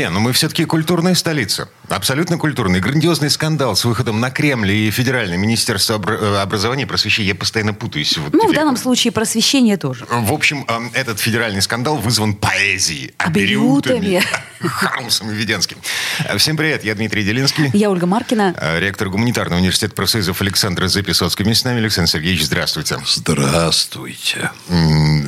Не, ну мы все-таки культурная столица. Абсолютно культурный. Грандиозный скандал с выходом на Кремль и Федеральное министерство обра- образования и просвещения. Я постоянно путаюсь. Вот Ну, в данном случае просвещение тоже. В общем, этот федеральный скандал вызван поэзией. Аберютами. Харлсом и Веденским. Э, Всем привет, я Дмитрий Делинский. Я Ольга Маркина. э, Ректор гуманитарного университета профсоюзов Александр Записоцкий. Вместе с нами Александр Сергеевич, здравствуйте. Здравствуйте.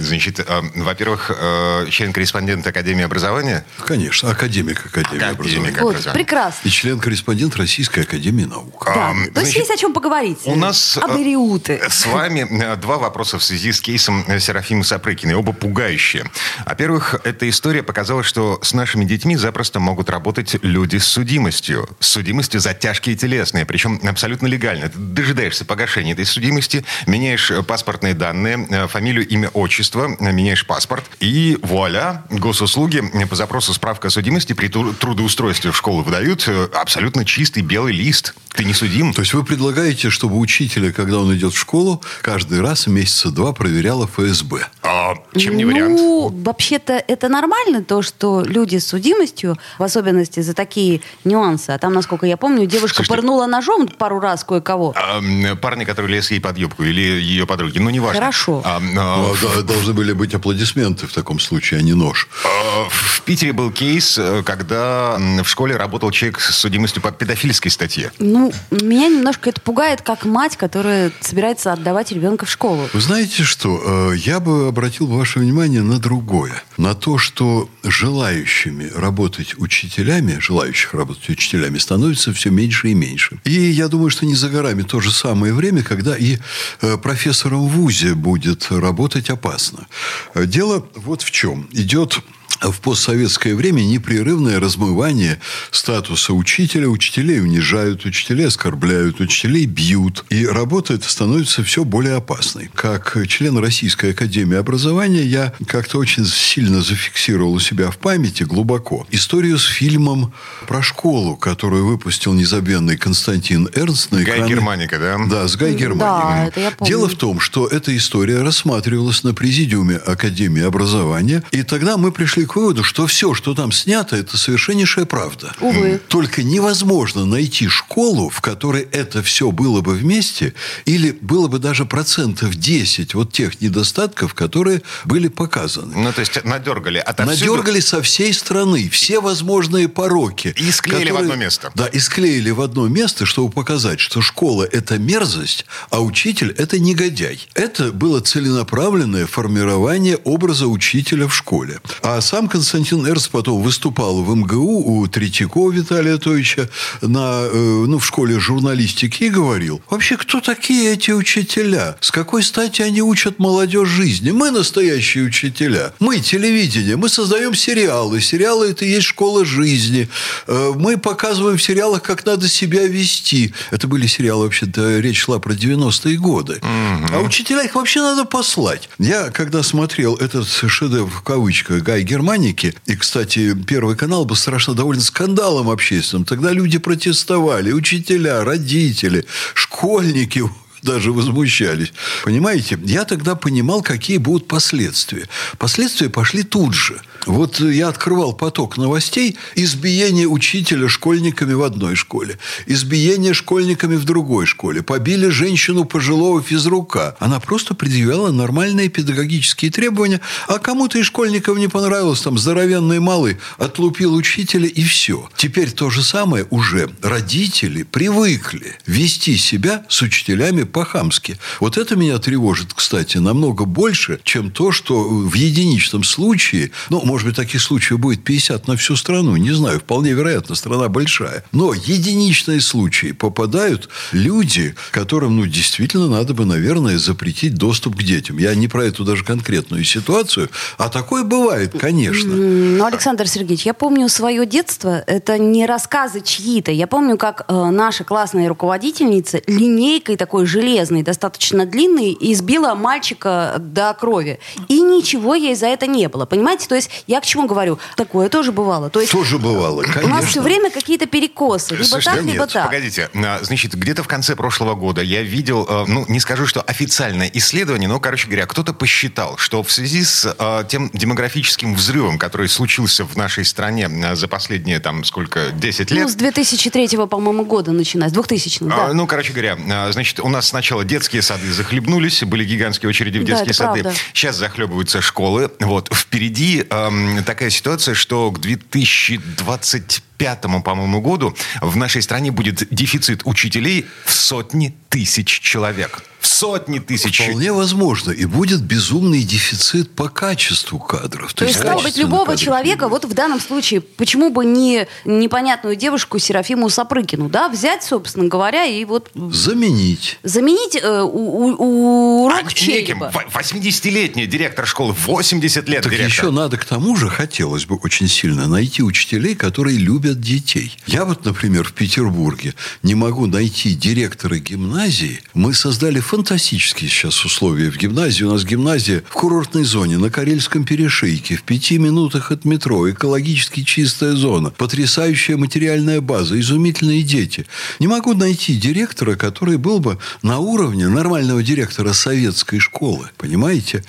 Значит, э, во-первых, э, член-корреспондент Академии образования. Конечно, академик Академии Академик. образования. Вот, это? прекрасно. И член-корреспондент Российской Академии Наук. Да. Ам, То есть значит, есть о чем поговорить. У нас э, Абериуты. с вами два вопроса в связи с кейсом Серафимы Сапрыкиной, оба пугающие. Во-первых, эта история показала, что с нашими детьми запросто могут работать люди с судимостью. С судимостью за тяжкие телесные, причем абсолютно легально. Ты дожидаешься погашения этой судимости, меняешь паспортные данные, фамилию, имя, отчество, э, меняешь паспорт, и вуаля, госуслуги по запросу справка о судимости при тру- трудоустройстве в школу выдают э, абсолютно чистый белый лист. Ты не судим. То есть вы предлагаете, чтобы учителя, когда он идет в школу, каждый раз месяца два проверяла ФСБ? А, чем не ну, вариант? вообще-то это нормально, то, что люди с судимостью, в особенности за такие нюансы, а там, насколько я помню, девушка Слушайте, пырнула ножом пару раз кое-кого. А, парни, которые лез ей под юбку, или ее подруги, ну, неважно. Хорошо. А, а, Ну, да, должны были быть аплодисменты в таком случае, а не нож. а, в Питере был кейс, э, когда в школе работал человек с судимостью по педофильской статье. Ну, меня немножко это пугает, как мать, которая собирается отдавать ребенка в школу. Вы знаете что? Э, Я бы обратил ваше внимание на другое. На то, что желающими работать учителями, желающих работать учителями, становится все меньше и меньше. И я думаю, что не за горами то же самое время, когда и э, профессором в ВУЗе будет работать опасно. Дело вот в чем. Идет в постсоветское время непрерывное размывание статуса учителя. Учителей унижают, учителей оскорбляют, учителей бьют. И работа эта становится все более опасной. Как член Российской Академии Образования я как-то очень сильно зафиксировал у себя в памяти глубоко историю с фильмом про школу, которую выпустил незабвенный Константин Эрнст на Гай экраны- Германика, да? Да, с Гай Да, Германиком. это я помню. Дело в том, что эта история рассматривалась на президиуме Академии образования, и тогда мы пришли к выводу, что все, что там снято, это совершеннейшая правда. Увы. Только невозможно найти школу, в которой это все было бы вместе, или было бы даже процентов 10 вот тех недостатков, которые были показаны. Ну, то есть надергали отовсюду. Надергали со всей страны все возможные пороки. И склеили в одно место. Да, и склеили в одно место, чтобы показать, что школа – это мерзость, а учитель – это негодяй. Это было целенаправленное формирование образа учителя в школе. А сам Константин Эрс потом выступал в МГУ у Третьякова Виталия Анатольевича на, э, ну, в школе журналистики и говорил, вообще, кто такие эти учителя? С какой стати они учат молодежь жизни? Мы настоящие учителя. Мы телевидение. Мы создаем сериалы. Сериалы – это и есть школа жизни. Э, Мы показываем в сериалах, как надо себя вести. Это были сериалы, вообще-то, речь шла про 90-е годы. А учителя их вообще надо послать. Я, когда смотрел этот шедевр, в кавычках, Гай Германики, и, кстати, Первый канал был страшно доволен скандалом общественным. Тогда люди протестовали, учителя, родители, школьники даже возмущались. Понимаете, я тогда понимал, какие будут последствия. Последствия пошли тут же. Вот я открывал поток новостей. Избиение учителя школьниками в одной школе. Избиение школьниками в другой школе. Побили женщину пожилого физрука. Она просто предъявляла нормальные педагогические требования. А кому-то из школьников не понравилось. Там здоровенный малый отлупил учителя и все. Теперь то же самое уже родители привыкли вести себя с учителями по-хамски. Вот это меня тревожит, кстати, намного больше, чем то, что в единичном случае, ну, может быть, таких случаев будет 50 на всю страну, не знаю, вполне вероятно, страна большая. Но единичные случаи попадают люди, которым, ну, действительно надо бы, наверное, запретить доступ к детям. Я не про эту даже конкретную ситуацию, а такое бывает, конечно. Ну, Александр Сергеевич, я помню свое детство. Это не рассказы чьи-то. Я помню, как э, наша классная руководительница линейкой такой железной железный, достаточно длинный, и избила мальчика до крови. И ничего ей за это не было. Понимаете? То есть я к чему говорю? Такое тоже бывало. То есть тоже бывало, конечно. У нас все время какие-то перекосы. Либо Слушайте, так, либо нет, так. Погодите. А, значит, где-то в конце прошлого года я видел, э, ну, не скажу, что официальное исследование, но, короче говоря, кто-то посчитал, что в связи с э, тем демографическим взрывом, который случился в нашей стране за последние, там, сколько, 10 лет... Ну, с 2003, по-моему, года начиная, с 2000 а, да. Ну, короче говоря, значит, у нас сначала детские сады захлебнулись, были гигантские очереди в детские да, сады. Правда. Сейчас захлебываются школы. Вот, впереди эм, такая ситуация, что к 2025 2025, по-моему, году в нашей стране будет дефицит учителей в сотни тысяч человек в сотни тысяч. Вполне возможно. И будет безумный дефицит по качеству кадров. То, То есть, стало быть, любого человека, вот в данном случае, почему бы не непонятную девушку Серафиму Сапрыкину, да, взять, собственно говоря, и вот... Заменить. Заменить э, у, у, урок а неким. 80-летний директор школы, 80 лет так директор. еще надо к тому же, хотелось бы очень сильно, найти учителей, которые любят детей. Я вот, например, в Петербурге не могу найти директора гимназии. Мы создали фантастические сейчас условия в гимназии. У нас гимназия в курортной зоне, на Карельском перешейке, в пяти минутах от метро, экологически чистая зона, потрясающая материальная база, изумительные дети. Не могу найти директора, который был бы на уровне нормального директора советской школы. Понимаете?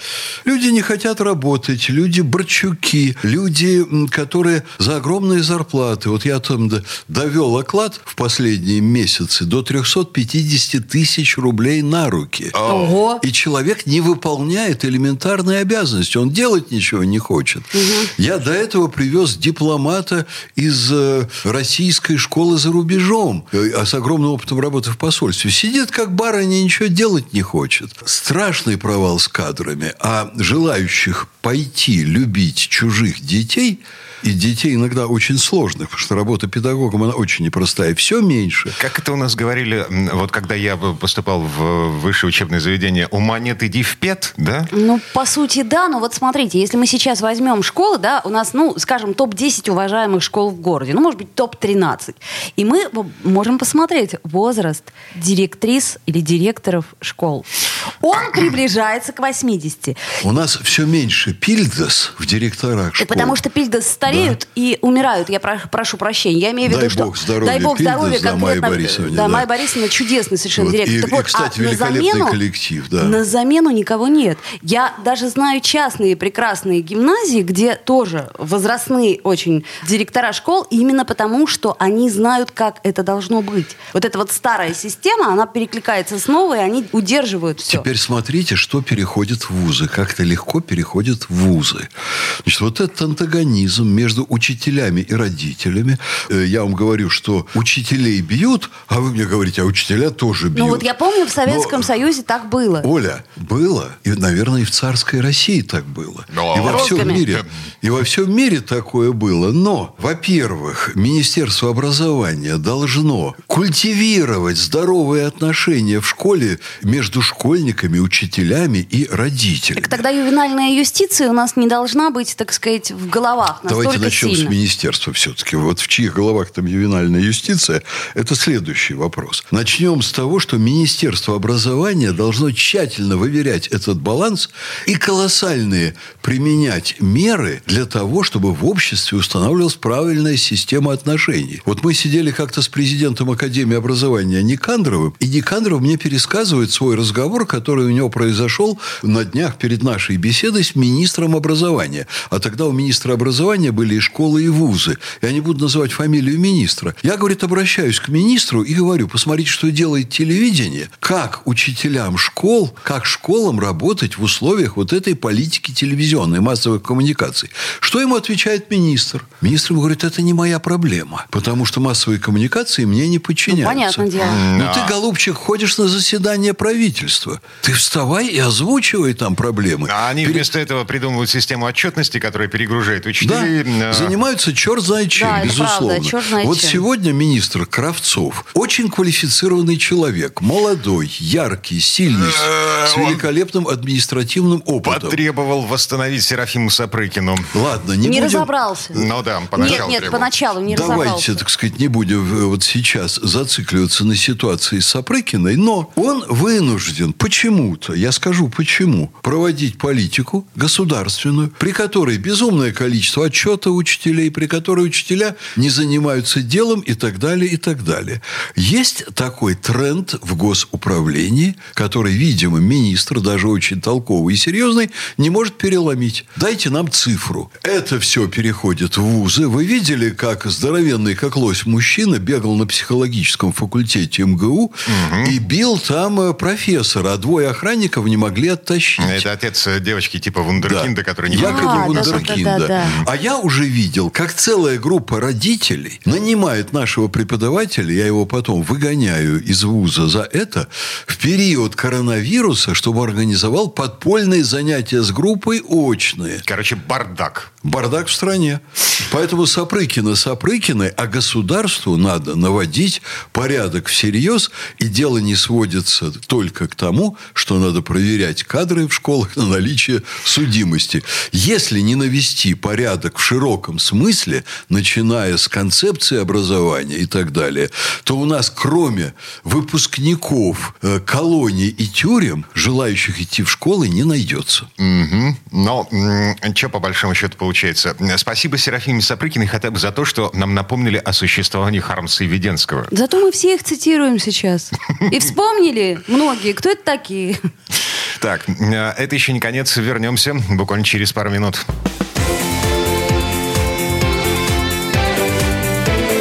Люди не хотят работать, люди борчуки, люди, которые за огромные зарплаты. Вот я там довел оклад в последние месяцы до 350 тысяч рублей на руки. Ого. И человек не выполняет элементарные обязанности. Он делать ничего не хочет. Угу. Я до этого привез дипломата из э, российской школы за рубежом, э, а с огромным опытом работы в посольстве. Сидит как барыня, ничего делать не хочет. Страшный провал с кадрами. А желающих пойти любить чужих детей – и детей иногда очень сложных, потому что работа педагогом, она очень непростая. Все меньше. Как это у нас говорили, вот когда я поступал в высшее учебное заведение, ума нет, иди в ПЕТ, да? Ну, по сути, да. Но вот смотрите, если мы сейчас возьмем школы, да, у нас, ну, скажем, топ-10 уважаемых школ в городе, ну, может быть, топ-13. И мы можем посмотреть возраст директрис или директоров школ. Он приближается к 80. У нас все меньше пильдос в директорах школ. Потому что пильдос стареют да. и умирают. Я прошу прощения. Я имею в виду, дай что... Бог здоровья, дай бог здоровья да, Майя Борисовна. Да, да, Майя Борисовна чудесный совершенно вот. директор. И, так и, вот, кстати, а великолепный замену, коллектив. Да. На замену никого нет. Я даже знаю частные прекрасные гимназии, где тоже возрастные очень директора школ, именно потому, что они знают, как это должно быть. Вот эта вот старая система, она перекликается с новой, они удерживают все. Теперь смотрите, что переходит в вузы. Как-то легко переходит в вузы. Значит, вот этот антагонизм между учителями и родителями. Э, я вам говорю, что учителей бьют, а вы мне говорите, а учителя тоже бьют. Ну вот я помню, в Советском Но, Союзе так было. Оля, было. И, наверное, и в царской России так было. Но. И во всем мире. И во всем мире такое было. Но, во-первых, Министерство образования должно культивировать здоровые отношения в школе между школьниками, учителями и родителями. Так тогда ювенальная юстиция у нас не должна быть, так сказать, в головах Давайте начнем сильно. с министерства все-таки. Вот в чьих головах там ювенальная юстиция, это следующий вопрос. Начнем с того, что Министерство образования должно тщательно выверять этот баланс и колоссальные применять меры для того, чтобы в обществе устанавливалась правильная система отношений. Вот мы сидели как-то с президентом Академии образования Никандровым, и Никандров мне пересказывает свой разговор, который у него произошел на днях перед нашей беседой с министром образования. А тогда у министра образования были и школы, и вузы. Я не буду называть фамилию министра. Я, говорит, обращаюсь к министру и говорю, посмотрите, что делает телевидение, как учителям школ, как школам работать в условиях вот этой политики телевизионной, массовых коммуникаций. Что ему отвечает министр? Министр ему говорит, это не моя проблема, потому что массовые коммуникации мне не подчиняются. Ну, понятное дело. Ну, ты, голубчик, ходишь на заседание правительства. Ты вставай и озвучивай там проблемы. А они Перед... вместо этого придумывают систему отчетности, которая перегружает учителей. Да, а... занимаются черт знает чем, да, безусловно. Правда, черт знает вот чем. сегодня министр Кравцов очень квалифицированный человек, молодой, яркий, сильный, с великолепным административным опытом. Потребовал восстановить Серафиму Сапрыкину. Ладно, не, не будем... разобрался. Ну да, поначалу Нет, нет, поначалу не Давайте, разобрался. Давайте, так сказать, не будем вот сейчас зацикливаться на ситуации с Сапрыкиной, но он вынужден почему-то, я скажу почему, проводить политику государственную, при которой безумное количество отчета учителей, при которой учителя не занимаются делом и так далее, и так далее. Есть такой тренд в госуправлении, который, видимо, министр, даже очень толковый и серьезный, не может переломить. Дайте нам цифру. Это все переходит в вузы. Вы видели, как здоровенный, как лось мужчина бегал на психологическом факультете МГУ угу. и бил там э, профессора, а двое охранников не могли оттащить. Это отец э, девочки типа Вундеркинда, да. который не Якобы а, Вундеркинда. Да, да, да, да. А я уже видел, как целая группа родителей нанимает нашего преподавателя, я его потом выгоняю из вуза за это, в период коронавируса, чтобы организовал подпольные занятия с группой очные. Короче, бардак. Бардак в стране. Поэтому Сапрыкина Сапрыкиной, а государству надо наводить порядок всерьез, и дело не сводится только к тому, что надо проверять кадры в школах на наличие судимости. Если не навести порядок в широком смысле, начиная с концепции образования и так далее, то у нас кроме выпускников э, колоний и тюрем, желающих идти в школы не найдется. Угу. Но что по большому счету получается? Спасибо Серафиме Сапрыкиной хотя бы за то, что нам напомнили о существовании Хармса и Веденского. Зато мы все их цитируем сейчас. И вспомнили многие, кто это такие. Так, э, это еще не конец. Вернемся буквально через пару минут.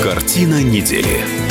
Картина недели.